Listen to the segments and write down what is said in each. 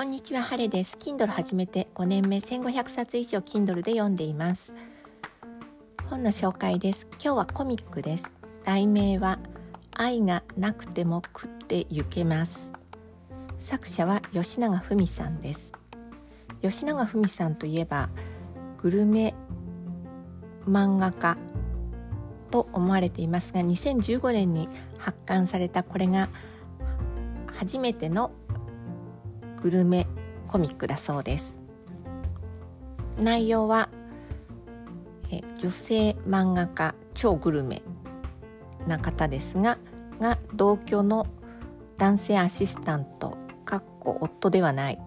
こんにちは、ハレです。Kindle 始めて5年目、1500冊以上 Kindle で読んでいます。本の紹介です。今日はコミックです。題名は愛がなくても食ってゆけます。作者は吉永文さんです。吉永文さんといえばグルメ漫画家と思われていますが2015年に発刊されたこれが初めてのグルメコミックだそうです内容はえ女性漫画家超グルメな方ですがが同居の男性アシスタントかっこ夫ではない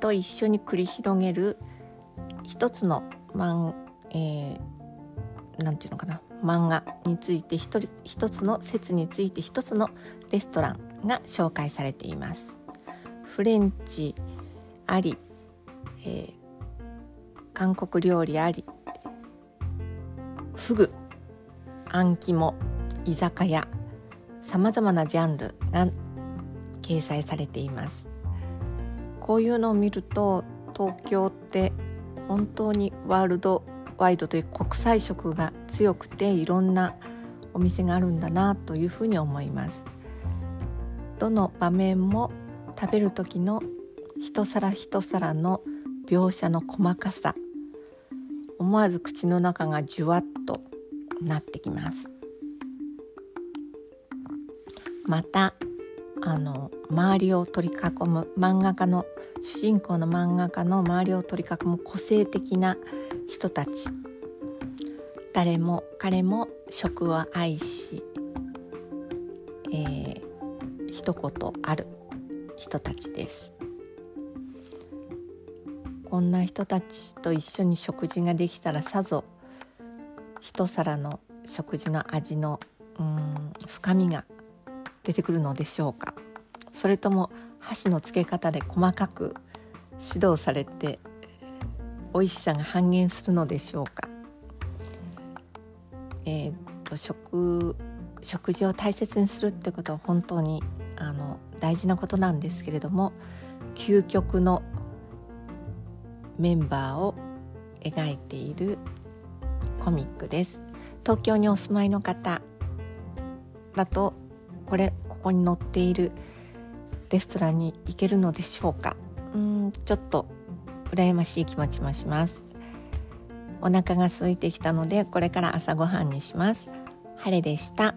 と一緒に繰り広げる一つの漫、えー、なんていうのかな漫画について一人一つの説について一つのレストランが紹介されています。フレンチあり、えー、韓国料理ありフグあん肝居酒屋さまざまなジャンルが掲載されています。こういうのを見ると東京って本当にワールドワイドという国際色が強くていろんなお店があるんだなというふうに思います。どの場面も食べる時の一皿一皿の描写の細かさ。思わず口の中がじゅわっとなってきます。またあの周りを取り囲む漫画家の主人公の漫画家の周りを取り囲む個性的な人たち。誰も彼も食を愛し、えー、一言ある。人たちです。こんな人たちと一緒に食事ができたらさぞ一皿の食事の味のうん深みが出てくるのでしょうか。それとも箸の付け方で細かく指導されて美味しさが半減するのでしょうか。えー、と食食事を大切にするってことは本当にあの大事なことなんですけれども究極のメンバーを描いているコミックです。東京にお住まいの方だとこれここに載っているレストランに行けるのでしょうか？うんちょっと羨ましい気持ちもします。お腹が空いてきたのでこれから朝ごはんにします。晴れでした。